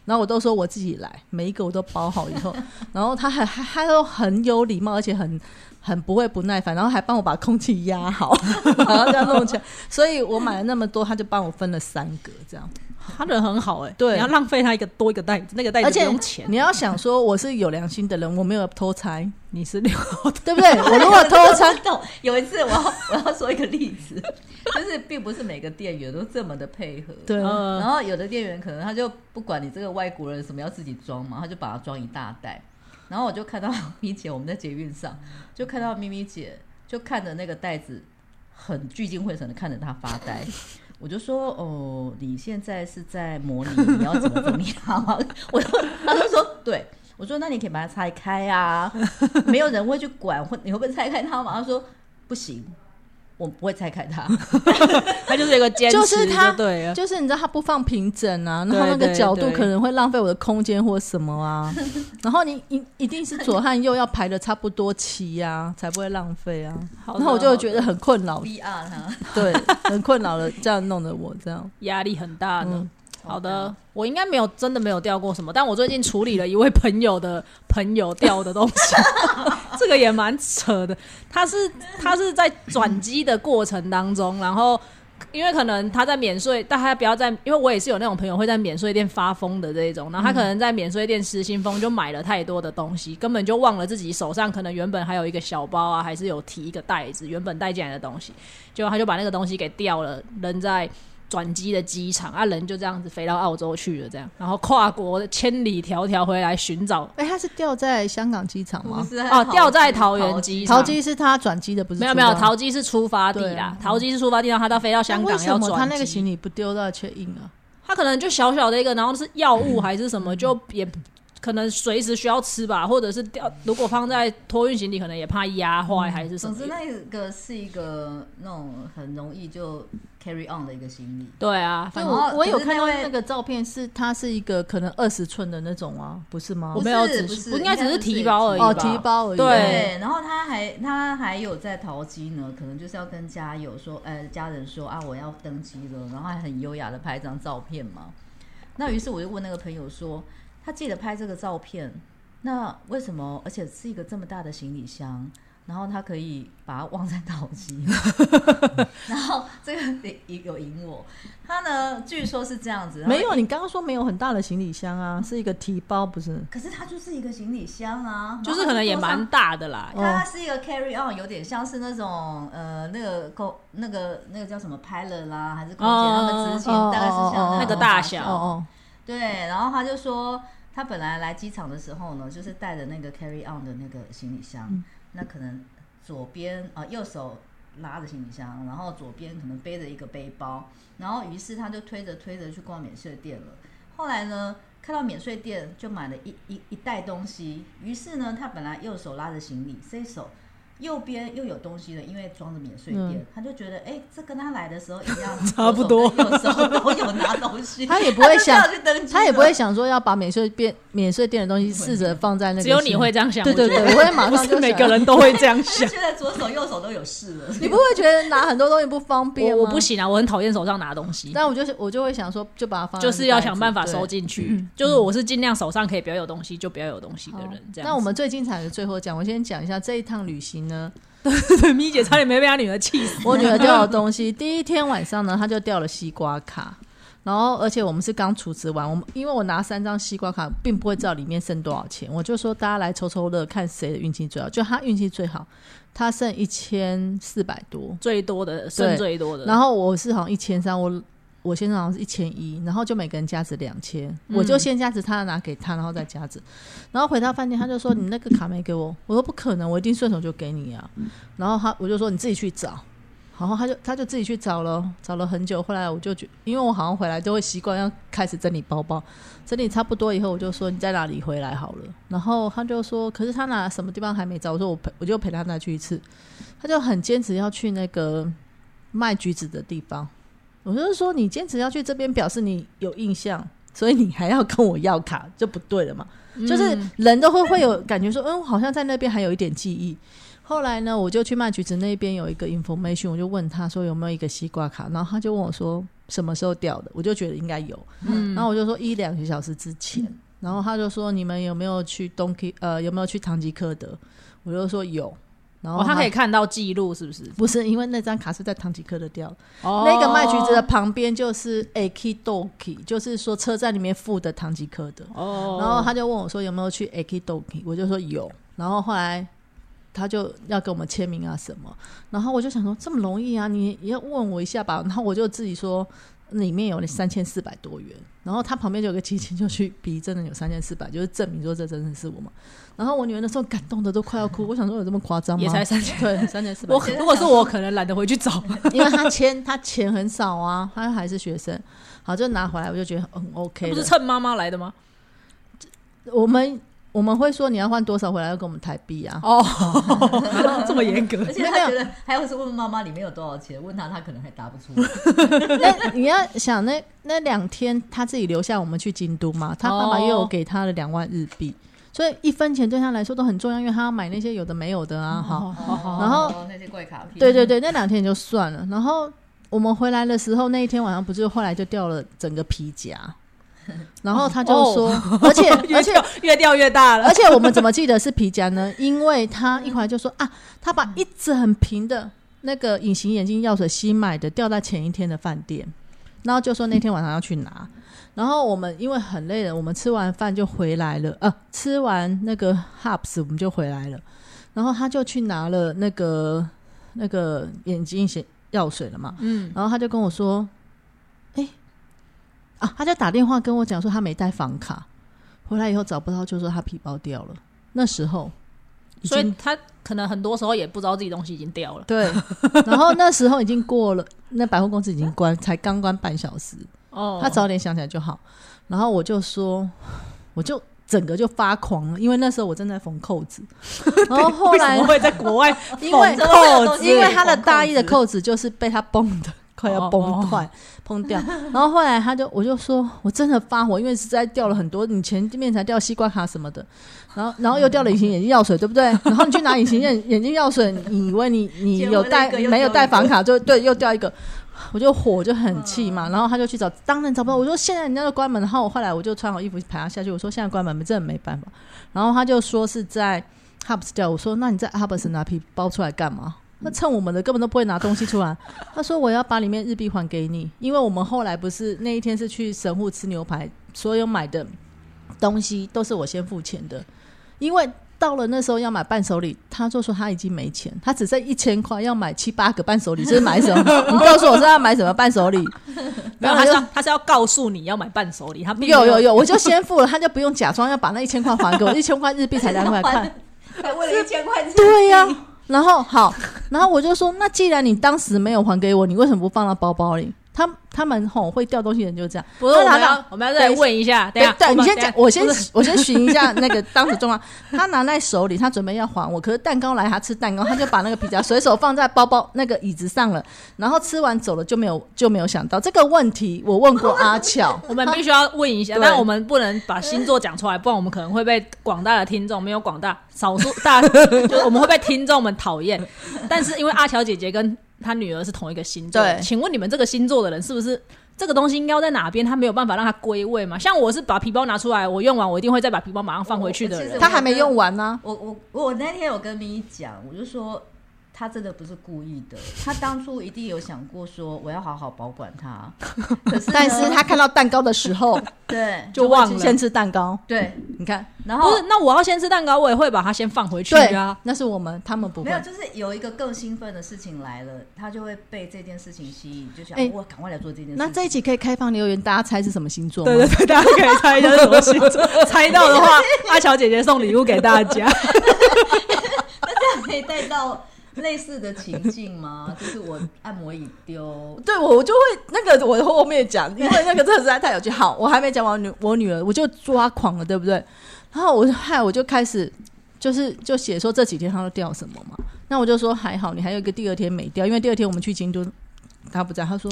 Speaker 2: 然后我都说我自己来，每一个我都包好以后，[LAUGHS] 然后他还还还都很有礼貌，而且很很不会不耐烦，然后还帮我把空气压好，[LAUGHS] 然后这样弄起来，所以我买了那么多，他就帮我分了三个这样，
Speaker 1: 他人很好哎、
Speaker 2: 对
Speaker 1: 你要浪费他一个多一个袋子，那个袋子不用钱，
Speaker 2: 你要想说我是有良心的人，我没有偷拆，
Speaker 1: 你是六 [LAUGHS]
Speaker 2: 对不对？我如果偷拆，
Speaker 3: 懂。有一次我要我要说一个例子，就是并不是每个店员都这么的配合。
Speaker 2: 对，
Speaker 3: 然
Speaker 1: 呃，
Speaker 3: 后有的店员可能他就不管你这个外国人什么要自己装嘛，他就把它装一大袋。然后我就看到 [LAUGHS] 咪姐，我们在捷运上就看到咪咪姐就看着那个袋子，很聚精会神的看着他发呆。我就说哦，你现在是在模拟你要怎么怎么样吗？[LAUGHS] 我就他就说对。我说那你可以把它拆开啊，没有人会去管，会你会不会拆开它吗？她说不行，我不会拆开它。[LAUGHS]
Speaker 1: 它就是有一个坚持，
Speaker 2: 就是它
Speaker 1: 对了，
Speaker 2: 就是你知道它不放平整啊，然后那个角度可能会浪费我的空间或什么啊，[LAUGHS] 然后你一一定是左和右要排的差不多齐呀、才不会浪费啊。然后我就觉得很困扰，[LAUGHS]
Speaker 3: VR 它。
Speaker 2: 对，很困扰了，这样弄得我这样。
Speaker 1: 压力很大的。
Speaker 2: 嗯
Speaker 1: 好的，我应该没有真的没有掉过什么，但我最近处理了一位朋友的朋友掉的东西，[LAUGHS] 这个也蛮扯的。他是他是在转机的过程当中，然后因为可能他在免税，但他不要在，因为我也是有那种朋友会在免税店发疯的这一种，然后他可能在免税店失心疯，就买了太多的东西，根本就忘了自己手上可能原本还有一个小包啊，还是有提一个袋子，原本带进来的东西，结果他就把那个东西给掉了，扔在。转机的机场啊，人就这样子飞到澳洲去了，这样，然后跨国的千里迢迢回来寻找。
Speaker 2: 哎、他是掉在香港机场吗？
Speaker 3: 是
Speaker 1: 哦掉在桃园机场
Speaker 2: 桃机是他转机的，不是
Speaker 1: 没有没有，桃机是出发地
Speaker 2: 对
Speaker 1: 啦，桃机是出发地，然后他到飞到香港要转
Speaker 2: 么他那个行李不丢到 check in 啊？
Speaker 1: 他可能就小小的一个，然后是药物还是什么，[LAUGHS] 就也可能随时需要吃吧，或者是掉，如果放在托运行李，可能也怕压坏还是什么
Speaker 3: 总之，。那个是一个那种很容易就 carry on 的一个行李。
Speaker 1: 对啊，
Speaker 2: 所以
Speaker 1: 反正
Speaker 2: 我我有看到
Speaker 3: 那
Speaker 2: 个照片是，它是一个可能二十寸的那种啊，不是吗？
Speaker 1: 我没有
Speaker 3: 不是
Speaker 1: 仔细，
Speaker 3: 不是
Speaker 1: 应该只是提包而已？
Speaker 2: 哦，提包而已。
Speaker 1: 对
Speaker 3: 对，然后他还他还有在淘机呢，可能就是要跟家友说，呃，家人说啊，我要登机了，然后还很优雅的拍张照片嘛。那于是我就问那个朋友说，他记得拍这个照片，那为什么？而且是一个这么大的行李箱，然后他可以把它忘在脑机，[LAUGHS] 然后这个有有赢我。他呢，据说是这样子，
Speaker 2: 没有，你刚刚说没有很大的行李箱啊，是一个提包，不是？
Speaker 3: 可是它就是一个行李箱啊，
Speaker 1: 就是可能也蛮大的啦。
Speaker 2: 哦
Speaker 3: 它是一个 carry on，有点像是那种呃，那个空那个那个叫什么 pilot 啦，还是空姐
Speaker 1: 哦
Speaker 3: 他们之前
Speaker 2: 哦
Speaker 3: 大概是像
Speaker 1: 那个大小
Speaker 3: 对，然后他就说，他本来来机场的时候呢，就是带着那个 carry on 的那个行李箱，
Speaker 2: 嗯
Speaker 3: 那可能左边啊、呃右手拉着行李箱，然后左边可能背着一个背包，然后于是他就推着推着去逛免税店了。后来呢，看到免税店就买了一一一袋东西，于是呢，他本来右手拉着行李，这一手。右边又有东西了，因为装着免税店，
Speaker 2: 嗯
Speaker 3: 他就觉得，哎、这跟他来的时候一样，[LAUGHS]
Speaker 1: 差不多
Speaker 3: 左手跟右手都有拿东西，[LAUGHS]
Speaker 2: 他也不会想 [LAUGHS]
Speaker 3: 他
Speaker 2: 也不会想说要把免税店免税店的东西试着放在那个，
Speaker 1: 只有你会。这样想，
Speaker 2: 对对对，
Speaker 1: 我
Speaker 2: 会马
Speaker 1: 不
Speaker 2: 上就是
Speaker 1: 每个人都会这样想。
Speaker 3: 现在左手右手都有事了。
Speaker 2: 你不会觉得拿很多东西不方便吗
Speaker 1: 我我不，行啊，我很讨厌手上拿东西，
Speaker 2: 但我就是我就会想说，就把它放
Speaker 1: 就是要想办法收进去。就是我是尽量手上可以不要有东西就不要有东西的人。这样，
Speaker 2: 那我们最精彩的最后讲，我先讲一下这一趟旅行呢，[LAUGHS]
Speaker 1: 对咪姐差点没被她女儿气死。
Speaker 2: 我女儿掉了东西。第一天晚上呢，她就掉了西瓜卡，然后而且我们是刚储值完，我们因为我拿三张西瓜卡，并不会知道里面剩多少钱，我就说大家来抽抽乐，看谁的运气最好。就她运气最好，她剩一千四百多，
Speaker 1: 最多的剩最多的，
Speaker 2: 然后我是好像一千三，我我先生好像是一千一，然后就每个人加值两千，
Speaker 1: 嗯
Speaker 2: 我就先加值，他拿给他，然后再加值，然后回到饭店他就说你那个卡没给我，我说不可能，我一定顺手就给你啊，然后他我就说你自己去找。然后他就他就自己去找了，找了很久。后来我就觉，因为我好像回来就会习惯要开始整理包包，整理差不多以后，我就说你在哪里回来好了。然后他就说，可是他哪什么地方还没找？我说我陪我就陪他再去一次。他就很坚持要去那个卖橘子的地方。我就是说，你坚持要去这边，表示你有印象，所以你还要跟我要卡，就不对了嘛。就是人都会会有感觉说，嗯，我好像在那边还有一点记忆。后来呢，我就去卖橘子那边有一个 information，我就问他说有没有一个西瓜卡，然后他就问我说什么时候掉的，我就觉得应该有，
Speaker 1: 嗯。
Speaker 2: 然后我就说一两个小时之前，然后他就说你们有没有去东 K 呃有没有去唐吉诃德，我就说有，然后
Speaker 1: 哦，他可以看到记录是不是？
Speaker 2: 不是因为那张卡是在唐吉诃德掉那个卖橘子的旁边就是 Akidoki，就是说车站里面附的唐吉诃德。
Speaker 1: 哦，
Speaker 2: 然后他就问我说有没有去 Akidoki，我就说有。然后后来他就要给我们签名啊什么，然后我就想说这么容易啊，你也要问我一下吧。然后我就自己说里面有三千四百多元，然后他旁边就有个机器就去比，真的有三千四百，就是证明说这真的是我嘛。然后我女儿那时候感动的都快要哭，我想说有这么夸张吗？
Speaker 1: 也才三千。
Speaker 2: 对三千四百
Speaker 1: 我，如果是我，可能懒得回去找。[LAUGHS]
Speaker 2: 因为他钱他钱很少啊，他还是学生，好就拿回来，我就觉得很 OK
Speaker 1: 不是趁妈妈来的吗？
Speaker 2: 我们我们会说你要换多少回来要给我们台币啊？
Speaker 1: 哦，[LAUGHS] 这么严格
Speaker 3: 而且他觉得还有是问妈妈里面有多少钱，问他他可能还答不出来。[LAUGHS]
Speaker 2: 那你要想那那两天他自己留下我们去京都嘛，他爸爸又有给他了两万日币，所以一分钱对他来说都很重要，因为他要买那些有的没有的啊，哈。
Speaker 1: 好
Speaker 2: 然后
Speaker 3: 哦那些贵卡片，
Speaker 2: 对对对，那两天也就算了。然后我们回来的时候，那一天晚上不是后来就掉了整个皮夹，[LAUGHS] 然后他就说，[LAUGHS] 而且 [LAUGHS] 而且
Speaker 1: 越掉越大了
Speaker 2: 而。且我们怎么记得是皮夹呢？因为他一回来就说啊，他把一整瓶的那个隐形眼镜药水新买的掉在前一天的饭店，然后就说那天晚上要去拿。然后我们因为很累了，我们吃完饭就回来了，呃，吃完那个 Hubs 我们就回来了。然后他就去拿了那个那个眼睛显药水了嘛，
Speaker 1: 嗯，
Speaker 2: 然后他就跟我说：“哎、啊，他就打电话跟我讲说他没带房卡，回来以后找不到，就说他皮包掉了。那时候
Speaker 1: 所以他可能很多时候也不知道自己东西已经掉了。
Speaker 2: 对，然后那时候已经过了，那百货公司已经关，才刚关半小时，
Speaker 1: 哦，
Speaker 2: 他早点想起来就好。然后我就说，我就整个就发狂了，因为那时候我正在缝扣子，[LAUGHS] 然后后来
Speaker 1: 会在国外
Speaker 2: 因为
Speaker 3: 怎么会有东西
Speaker 2: 因为他的大衣的扣子就是被他崩的，快要崩坏、崩掉。然后后来他就我就说，我真的发火，因为实在掉了很多，你前面才掉西瓜卡什么的，然后然后又掉了隐形眼镜药水，对不对？然后你去拿隐形眼 [LAUGHS] 眼镜药水，你以为你你有带没有带房卡，就对，又掉一个。我就火就很气嘛，然后他就去找，当然找不到。我说现在人家都关门，然后我后来我就穿好衣服陪他下去。我说现在关门，真的没办法。然后他就说是在 Hubs 掉，我说那你在 Hubs 拿皮包出来干嘛？那趁我们的根本都不会拿东西出来。[LAUGHS] 他说我要把里面日币还给你，因为我们后来不是那一天是去神户吃牛排，所有买的东西都是我先付钱的，因为。到了那时候要买伴手礼，他就说他已经没钱，他只剩一千块，要买七八个伴手礼，这是买什么？[LAUGHS] 你告诉我是要买什么伴手礼？
Speaker 1: 没有，他是他是要告诉你要买伴手礼，他没
Speaker 2: 有有有，我就先付了，他就不用假装要把那一千块还给我，一千块日币才两块块，[LAUGHS]
Speaker 3: 还为了一千块日币，
Speaker 2: 对呀。然后好，然后我就说，那既然你当时没有还给我，你为什么不放到包包里？他他们吼会掉东西的人就这样，
Speaker 1: 不是我们要我们要再问一下，等下
Speaker 2: 对你先讲，我先我先寻一下那个当时状况。[LAUGHS] 他拿在手里，他准备要还我，可是蛋糕来，他吃蛋糕，他就把那个皮夹随手放在包包那个椅子上了，然后吃完走了就没有就没有想到这个问题。我问过阿巧，
Speaker 1: 我们必须要问一下，但我们不能把星座讲出来，不然我们可能会被广大的听众没有广大少数大，[LAUGHS] 就我们会被听众们讨厌。但是因为阿乔姐姐跟他女儿是同一个星座，请问你们这个星座的人是不是这个东西应该在哪边？他没有办法让它归位嘛？像我是把皮包拿出来，我用完我一定会再把皮包马上放回去的人。
Speaker 2: 他还没用完呢。
Speaker 3: 我我我那天有跟咪讲，我就说。他真的不是故意的，他当初一定有想过说我要好好保管它。可是，
Speaker 2: 但是他看到蛋糕的时候，
Speaker 3: 对，
Speaker 2: 就忘了先吃蛋糕。
Speaker 3: 对，
Speaker 2: 你看，
Speaker 3: 然后
Speaker 1: 不是，那我要先吃蛋糕，我也会把它先放回去啊。
Speaker 2: 那是我们，他们不会。
Speaker 3: 没有，就是有一个更兴奋的事情来了，他就会被这件事情吸引，就想我赶快来做这件事。
Speaker 2: 那这一集可以开放留言，大家猜是什么星座？
Speaker 1: 对对对，大家可以猜一下是什么星座。[LAUGHS] 猜到的话，阿乔姐姐送礼物给大家。[LAUGHS]
Speaker 3: 那这样可以带到。[LAUGHS] 类似的情境吗？就是我按摩椅丢，
Speaker 2: 对我我就会那个我后面讲，因为那个真的实在太有趣。好，我还没讲完女我女儿，我就抓狂了，对不对？然后我害，我就开始就是就写说这几天她都掉什么嘛。那我就说还好，你还有一个第二天没掉，因为第二天我们去京都，她不在。她说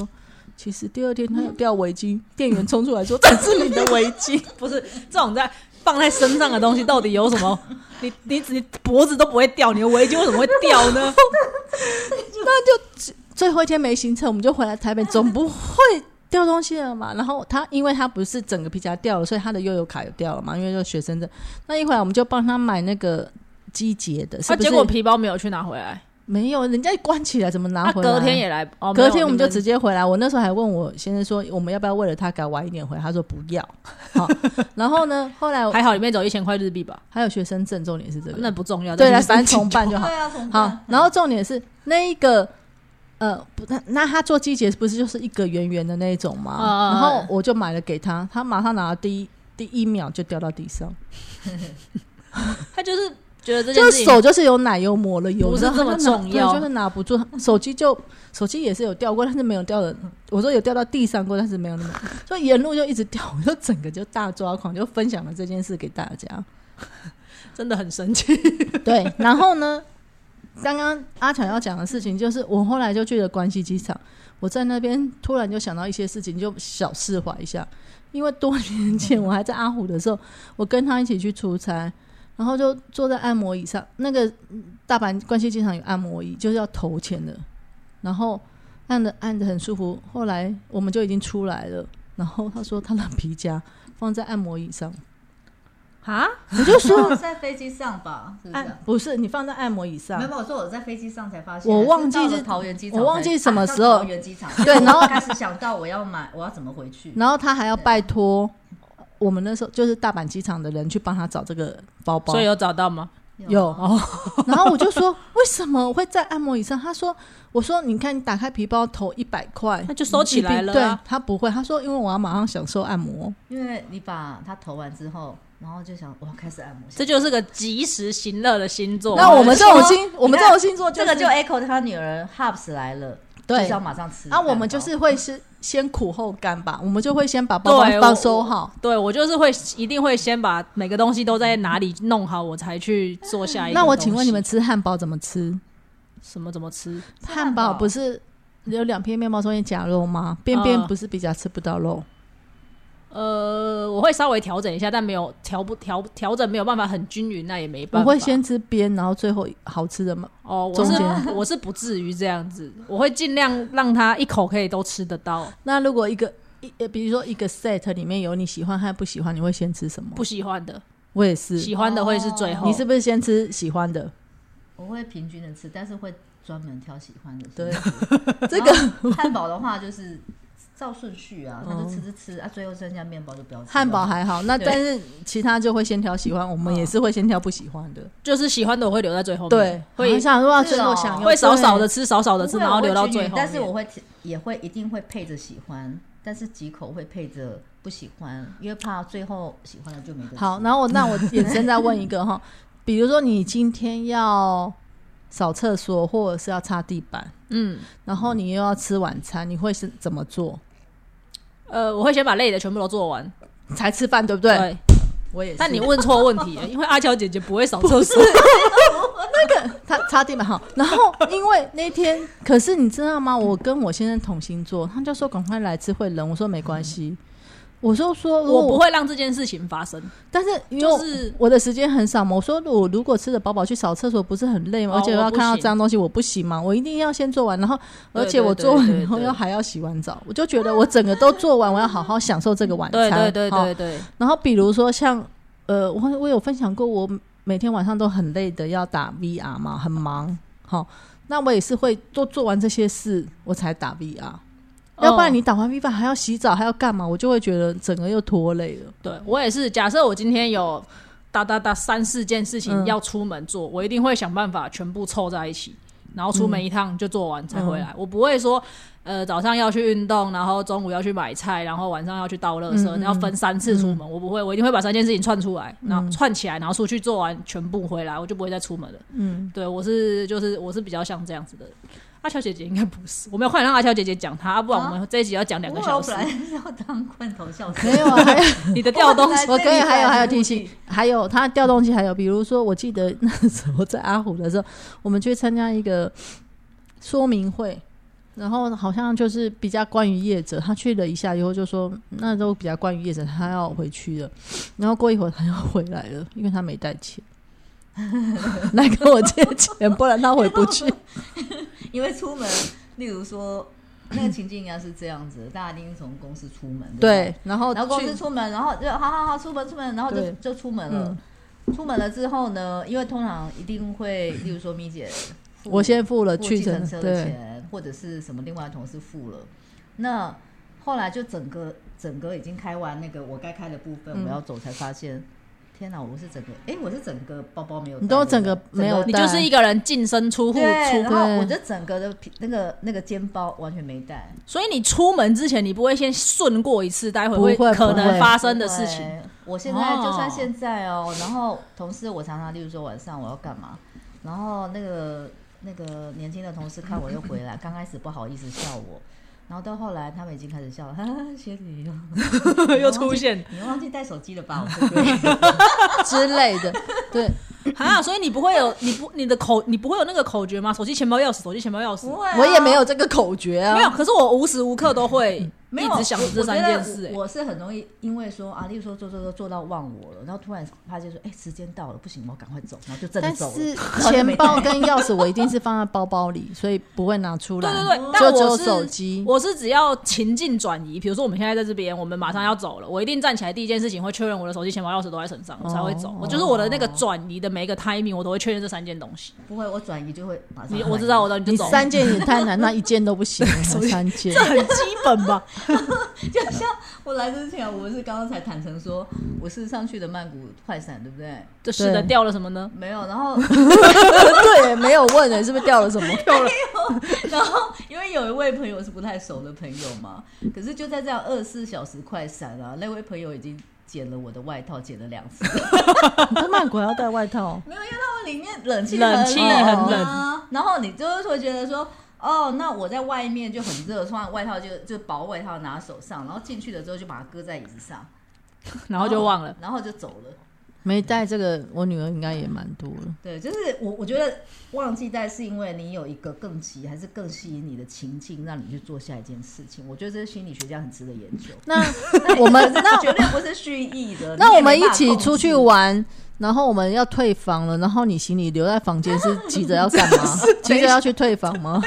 Speaker 2: 其实第二天他有掉围巾，店员冲出来说这是你的围巾，
Speaker 1: 不是这种在。放在身上的东西到底有什么？你你你脖子都不会掉，你的围巾为什么会掉呢？[LAUGHS]
Speaker 2: 那就最后一天没行程，我们就回来台北，总不会掉东西了嘛。然后他因为他不是整个皮夹掉了，所以他的悠游卡也掉了嘛，因为就学生证。那一会儿我们就帮他买那个季节的，他
Speaker 1: 结果皮包没有去拿回来。
Speaker 2: 没有，人家关起来怎么拿回
Speaker 1: 来？隔天也来，
Speaker 2: 隔天我们就直接回来。我那时候还问我先生说，我们要不要为了他改晚一点回来？他说不要。[LAUGHS] 好，然后呢，后来
Speaker 1: 还好里面走一千块日币吧，
Speaker 2: 还有学生证，重点是这个，
Speaker 1: 那不重要。
Speaker 2: 对，反正重办就好。
Speaker 3: 好，
Speaker 2: 然后重点是那一个，呃，不，那那他做季节不是就是一个圆圆的那一种吗？然后我就买了给他，他马上拿到第一第一秒就掉到地上，[LAUGHS]
Speaker 1: 他就是。觉得这
Speaker 2: 就是手就是有奶油抹了油，
Speaker 1: 不是这么重要，
Speaker 2: 就是拿不住。[LAUGHS] 手机就手机也是有掉过，但是没有掉的。我说有掉到地上过，但是没有那么，[LAUGHS] 所以沿路就一直掉，我就整个就大抓狂，就分享了这件事给大家，[LAUGHS]
Speaker 1: 真的很神奇。
Speaker 2: 对，然后呢，刚刚阿强要讲的事情就是，我后来就去了关西机场，我在那边突然就想到一些事情，就小释怀一下，因为多年前我还在阿虎的时候，我跟他一起去出差。然后就坐在按摩椅上，那个大阪关西机场有按摩椅，就是要投钱的。然后按的按的很舒服。后来我们就已经出来了。然后他说他的皮夹放在按摩椅上，
Speaker 1: 啊？
Speaker 2: 我就说
Speaker 3: 在飞机上吧？是
Speaker 2: 不是你放在按摩椅上？
Speaker 3: 没有，我说我在飞机上才发现。
Speaker 2: 我忘记是
Speaker 3: 桃园机场，
Speaker 2: 我忘记什么时候。
Speaker 3: 桃园机场
Speaker 2: 对，然后
Speaker 3: 开始想到我要买，我要怎么回去？
Speaker 2: 然后他还要拜托。我们那时候就是大阪机场的人去帮他找这个包包，
Speaker 1: 所以有找到吗？
Speaker 2: 有。[LAUGHS] 然后我就说，为什么会在按摩椅上？他说：“我说，你看，你打开皮包，投一百块，
Speaker 1: 那就收起来了。”
Speaker 2: 对，他不会。他说：“因为我要马上享受按摩。”
Speaker 3: 因为你把它投完之后，然后就想我要开始按摩。
Speaker 1: 这就是个及时行乐的星座。
Speaker 2: 那我们这种星，[LAUGHS] 我们这种星座，这
Speaker 3: 个就 echo 他女儿 Hubs 来了。对，要马上吃。
Speaker 2: 那我们就是会是先苦后甘吧，我们就会先把包包包收好。
Speaker 1: 对我就是会一定会先把每个东西都在哪里弄好，我才去做下一个。
Speaker 2: 那我请问你们吃汉堡怎么吃？
Speaker 1: 什么怎么吃？
Speaker 2: 汉堡不是有两片面包中间夹肉吗？边边不是比较吃不到肉？
Speaker 1: 呃，我会稍微调整一下，但没有调不调调整没有办法很均匀，那也没办
Speaker 2: 法。我会先吃边，然后最后好吃的嘛。
Speaker 1: 哦，我是我是不至于这样子，我会尽量让他一口可以都吃得到。
Speaker 2: 那如果一个一，比如说一个 set 里面有你喜欢和不喜欢，你会先吃什么？
Speaker 1: 不喜欢的，
Speaker 2: 我也是。
Speaker 1: 喜欢的会是最后。
Speaker 2: 你是不是先吃喜欢的？
Speaker 3: 我会平均的吃，但是会专门挑喜欢的。
Speaker 2: 对
Speaker 3: 是 [LAUGHS]
Speaker 2: 这个
Speaker 3: 汉堡的话就是照顺序啊，他就吃吃吃啊，最后剩下面包就不要吃。
Speaker 2: 汉堡还好，那但是其他就会先挑喜欢，我们也是会先挑不喜欢的。
Speaker 1: 就是喜欢的我会留在最后面，
Speaker 2: 对，
Speaker 1: 会
Speaker 2: 好想说要
Speaker 3: 是哦
Speaker 2: 最后想要
Speaker 1: 会少少的吃，少少的吃，然后留到最后。
Speaker 3: 但是我会也会一定会配着喜欢，但是几口会配着不喜欢，因为怕最后喜欢的就没得。
Speaker 2: 好，然后我那我延伸再问一个哈，[LAUGHS] 比如说你今天要扫厕所或者是要擦地板，
Speaker 1: 嗯，
Speaker 2: 然后你又要吃晚餐，你会是怎么做？
Speaker 1: 呃，我会先把累的全部都做完，
Speaker 2: 才吃饭对不对？
Speaker 1: 对。
Speaker 2: 我也是。
Speaker 1: 但你问错问题了，因为阿娇姐姐不会扫厕所，那个
Speaker 2: 他擦地板好，然后因为那天，可是你知道吗？我跟我先生同星座，他就说赶快来吃会冷，我说没关系。我就说
Speaker 1: 我不，会让这件事情发生。
Speaker 2: 但是因为
Speaker 1: 就是
Speaker 2: 我的时间很少嘛，我说我如果吃的饱饱去扫厕所，不是很累吗？
Speaker 1: 哦
Speaker 2: 而且要看到脏东西，我不行嘛，我一定要先做完，然后而且我做完以后要还要洗完澡，我就觉得我整个都做完，我要好好享受这个晚餐。
Speaker 1: 对对对对，
Speaker 2: 然后比如说像呃，我我有分享过，我每天晚上都很累的要打 VR 嘛，很忙。好，那我也是会都做完这些事我才打 VR，、要不然你打完 VR 还要洗澡还要干嘛，我就会觉得整个又拖累了。
Speaker 1: 对我也是。假设我今天有哒哒哒三四件事情
Speaker 2: 嗯
Speaker 1: 要出门做，我一定会想办法全部凑在一起，然后出门一趟就做完才回
Speaker 2: 嗯
Speaker 1: 来。我不会说，呃，早上要去运动，然后中午要去买菜，然后晚上要去倒垃圾，要分三次出门。我不会，我一定会把三件事情串出来，然后串起来，然后出去做完全部回来，我就不会再出门了。
Speaker 2: 嗯，
Speaker 1: 对我是就是我是比较像这样子的人。阿乔姐姐应该不是，我们要快点让阿乔姐姐讲她，啊不然我们这一集要讲两个小时
Speaker 3: 不会我本。来是要当罐头笑声，
Speaker 2: 没有啊，[LAUGHS] 还有
Speaker 1: 你的调动 [LAUGHS]
Speaker 3: 我
Speaker 2: 可以还有还有提醒，还有他调动器，还有比如说，我记得那时候在阿虎的时候，我们去参加一个说明会，然后好像就是比较关于业者，他去了一下以后就说，那都比较关于业者，他要回去了，然后过一会儿他要回来了，因为他没带钱。[LAUGHS] 来跟我借钱，不然他回不去。
Speaker 3: 因为出门，例如说那个情境应该是这样子，大家一定从公司出门，对
Speaker 2: 对，然后，
Speaker 3: 然后公司出门，然后就好好好出门出门，然后就就出门了。出门了之后呢，因为通常一定会，例如说咪姐，
Speaker 2: 我先付了去程
Speaker 3: 车的
Speaker 2: 对，
Speaker 3: 钱，或者是什么另外同事付了，那后来就整个整个已经开完那个我该开的部分，
Speaker 2: 嗯
Speaker 3: 我要走才发现，天哪，我是整个，哎，我是整个包包没有，
Speaker 2: 你都整个没有
Speaker 1: 你就是一个人净身出户
Speaker 3: 对，然
Speaker 1: 出，
Speaker 3: 后我的整个的皮那个那个肩包完全没带，
Speaker 1: 所以你出门之前，你不会先顺过一次，待会
Speaker 2: 不会
Speaker 1: 可能发生的事情。
Speaker 3: 我现在
Speaker 1: 哦
Speaker 3: 就算现在哦，然后同事我常常，例如说晚上我要干嘛，然后那个那个年轻的同事看我又回来，刚开始不好意思笑我，然后到后来他们已经开始笑了，哈哈，学姐又
Speaker 1: 又出现。
Speaker 3: 你忘记带手机了吧？我说对，[LAUGHS]
Speaker 2: 之类的，对，
Speaker 1: 啊，所以你不会有你不你的口你不会有那个口诀吗？手机、钱包、钥匙，手机、钱包、钥匙。
Speaker 3: 不会啊，
Speaker 2: 我也没有这个口诀啊，
Speaker 1: 没有，可是我无时无刻都会
Speaker 3: 没有
Speaker 1: 一直想这三件事、欸。
Speaker 3: 我我是很容易因为说啊，例如说做做做做到忘我了，然后突然发现说，哎、时间到了，不行，我赶快走，然后就真的走
Speaker 2: 钱包跟钥匙我一定是放在包包里，所以不会拿出来。
Speaker 1: 对对对，但
Speaker 2: 就只有
Speaker 1: 我是
Speaker 2: 手机。
Speaker 1: 我是只要情境转移，比如说我们现在在这边，我们马上要走了，我一定站起来第一件事情会确认我的手机、钱包、钥匙都在身上，我才会走。
Speaker 2: 哦
Speaker 1: 我就是我的那个转移的每一个 timing，我都会确认这三件东西。
Speaker 3: 不会，我转移就会马上
Speaker 1: 你。我知道我的，你就
Speaker 2: 你
Speaker 1: 走。
Speaker 2: 三件也太难，那一件都不行，[LAUGHS] 三件
Speaker 1: 这。很基本吧？[LAUGHS]
Speaker 3: 就像我来之前，我是刚刚才坦诚说，我是上去的曼谷快闪，对不对？
Speaker 1: 这是的，掉了什么呢？
Speaker 3: 没有，然后 [LAUGHS]
Speaker 2: 对，没有问人是不是掉了什么？[LAUGHS]
Speaker 3: 然后因为有一位朋友是不太熟的朋友嘛，可是就在这样二十四小时快闪啊，那位朋友已经剪了我的外套，剪了两次。
Speaker 2: 你在曼谷还要带外套？
Speaker 3: 没有，因为他们里面冷气
Speaker 1: 冷气
Speaker 3: 很
Speaker 1: 很
Speaker 3: 啊，然后你就是会觉得说。哦，那我在外面就很热，穿外套就就薄外套拿手上，然后进去了之后就把它搁在椅子上，[LAUGHS]
Speaker 1: 然后就忘了。
Speaker 3: 然后就走了。
Speaker 2: 没带这个，我女儿应该也蛮多了。
Speaker 3: 对，就是我我觉得忘记带是因为你有一个更急还是更吸引你的情境，让你去做下一件事情。我觉得这是心理学家很值得研究。[LAUGHS]
Speaker 2: 那我们
Speaker 3: 那
Speaker 2: 那
Speaker 3: 绝对不是蓄意的。
Speaker 2: 那我们一起出去玩，然后我们要退房了，然后你行李留在房间是急着要干嘛？[LAUGHS] 急着要去退房吗？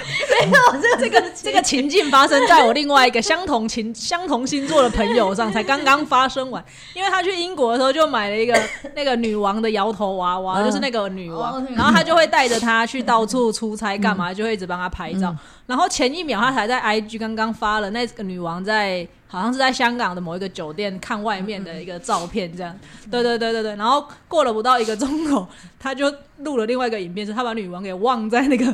Speaker 1: 没有这个这个情境发生在我另外一个相同情 [LAUGHS] 相同星座的朋友上，才刚刚发生完。因为他去英国的时候就买了一个那个女王的摇头娃娃，
Speaker 2: 嗯
Speaker 1: 就是那个女王，
Speaker 3: 哦
Speaker 1: 然后他就会带着她去到处出差干嘛，就会一直帮她拍照。然后前一秒他才在 IG 刚刚发了那个女王在好像是在香港的某一个酒店看外面的一个照片，这样。对对对对对。然后过了不到一个钟头，他就录了另外一个影片，是他把女王给忘在那个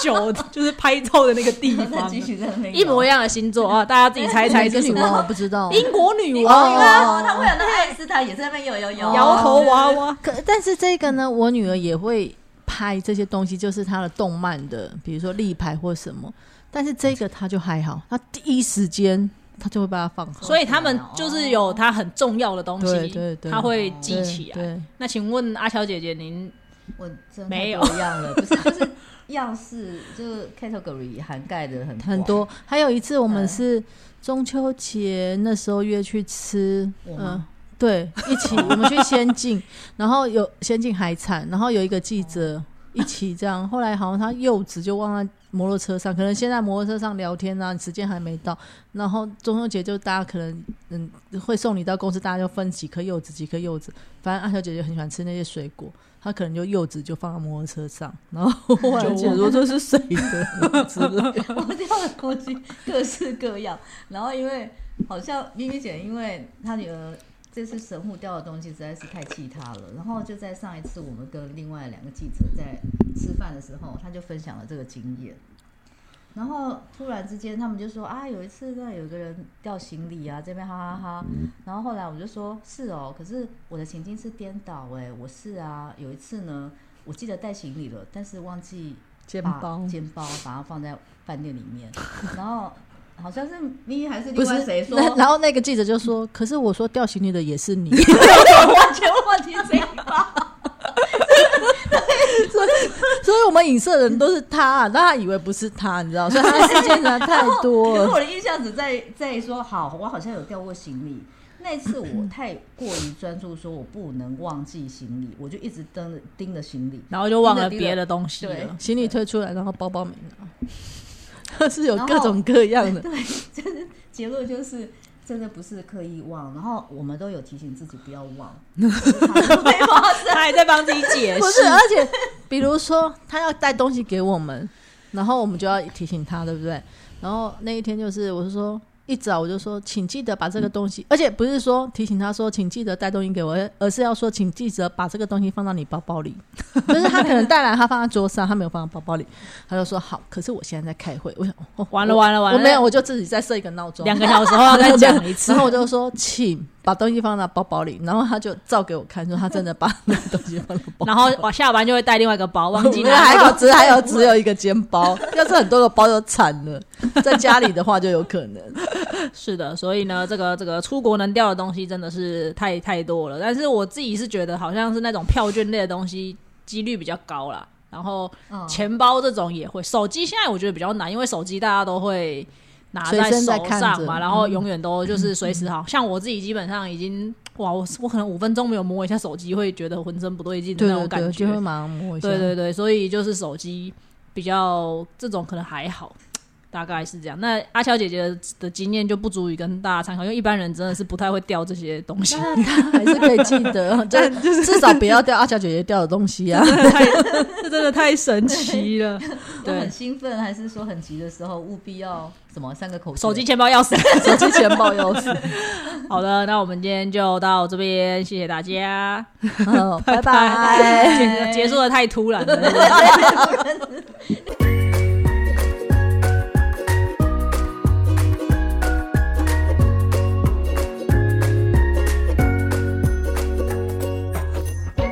Speaker 1: 酒 [LAUGHS] 就是拍照的那个地方，
Speaker 3: 继续在那
Speaker 1: 一模一样的星座啊，大家自己猜猜
Speaker 2: 哪个
Speaker 1: 是什么。
Speaker 2: 我不知道。
Speaker 1: 英国女
Speaker 3: 哦，
Speaker 1: 王啊，
Speaker 3: 哦，他会有那个爱因斯坦也在那边有有有
Speaker 1: 摇头娃娃。
Speaker 2: 可但是这个呢，我女儿也会拍这些东西，就是他的动漫的，比如说立牌或什么。但是这个他就还好，他第一时间他就会把它放好。
Speaker 1: 所以他们就是有他很重要的东西，
Speaker 2: 对对对
Speaker 1: 他会记起来。
Speaker 2: 对，
Speaker 1: 那请问阿乔姐姐，您
Speaker 3: 我真
Speaker 1: 没有
Speaker 3: 一样了，[LAUGHS] 不是就是样式，就是 category 涵盖的很
Speaker 2: 很多。还有一次我们
Speaker 3: 嗯
Speaker 2: 是中秋节那时候约去吃，嗯、对，一起我们去仙境，[LAUGHS] 然后有仙境海产，然后有一个记者一起这样。后来好像他柚子就忘在摩托车上，可能现在摩托车上聊天啊，时间还没到。然后中秋节就大家可能嗯会送你到公司，大家就分几颗柚子，几颗柚子。反正阿小姐姐很喜欢吃那些水果，她可能就柚子就放在摩托车上，然后后来姐说这是谁的。
Speaker 3: 我掉的东西各式各样。然后因为好像咪咪姐，因为她女儿这次神户掉的东西实在是太气他了，然后就在上一次我们跟另外两个记者在吃饭的时候，他就分享了这个经验。然后突然之间，他们就说啊，有一次那，有个人掉行李啊，这边哈哈哈。然后后来我就说，是哦，可是我的情境是颠倒哎，我是啊，有一次呢，我记得带行李了，但是忘记把
Speaker 2: 肩包
Speaker 3: 肩包把它放在饭店里面，然后好像是咪咪还是
Speaker 2: 不是
Speaker 3: 另外谁说，
Speaker 2: 那然后那个记者就说：“可是我说掉行李的也是你。[LAUGHS]
Speaker 3: 完全忘记这一趴。[LAUGHS] ”
Speaker 2: 所以我们影射人都是他，但他以为不是他，你知道，所以他的事件实在太多了。
Speaker 3: 可是我的印象只在在说，好，我好像有掉过行李。那次我太过于专注，说我不能忘记行李，我就一直盯着盯着行李。
Speaker 1: 然后就忘了别的东西了。
Speaker 2: 行李推出来，然后包包没拿，他 [LAUGHS] 是有各种各样的。[LAUGHS]
Speaker 3: 对，真的结论就是真的不是刻意忘，然后我们都有提醒自己不要忘。[LAUGHS]
Speaker 1: 他还在帮自己解释
Speaker 2: 不是，，而且比如说他要带东西给我们，然后我们就要提醒他，对不对？然后那一天就是，我是说。一早我就说，请记得把这个东西，而且不是说提醒他说，请记得带东西给我，而而是要说，请记得把这个东西放到你包包里。[LAUGHS] 就是他可能带来，他放在桌上，他没有放在包包里，他就说好。可是我现在在开会，我想，哦、
Speaker 1: 完了完了完了
Speaker 2: 我没有，我就自己再设一个闹钟，
Speaker 1: 两个小时后要再讲一次 [LAUGHS]
Speaker 2: 然。后我就说，请把东西放到包包里，然后他就照给我看，说他真的把那个东西放到包包。
Speaker 1: 然后我下班就会带另外一个包，忘记 [LAUGHS] 了。
Speaker 2: 还有只还有只有一个肩包，要是很多个包就惨了。在家里的话就有可能。
Speaker 1: 是的，所以呢，这个这个出国能掉的东西真的是太太多了。但是我自己是觉得，好像是那种票券类的东西几率比较高啦。然后
Speaker 3: 嗯
Speaker 1: 钱包这种也会，手机现在我觉得比较难，因为手机大家都会拿
Speaker 2: 在
Speaker 1: 手上嘛，然后
Speaker 2: 嗯
Speaker 1: 永远都就是随时好。像我自己基本上已经哇，我我可能五分钟没有摸一下手机，会觉得浑身不对劲的那种感觉。
Speaker 2: 就会马上摸一下。
Speaker 1: 对对对，所以就是手机比较这种可能还好，大概是这样。那阿乔姐姐的的经验就不足以跟大家参考，因为一般人真的是不太会掉这些东西。[LAUGHS]
Speaker 2: 还是可以记得，[LAUGHS] 就至少不要掉阿乔姐姐掉的东西啊。[LAUGHS]
Speaker 1: 太这真的太神奇了。
Speaker 3: 对很
Speaker 1: 对，
Speaker 3: 兴奋还是说很急的时候，务必要什么三个口诀
Speaker 1: 手机、钱包、钥匙。
Speaker 2: 手机、钱包、钥匙。
Speaker 1: 好的，那我们今天就到这边，谢谢大家。
Speaker 2: 嗯，拜拜。
Speaker 1: 结结束的太突然了。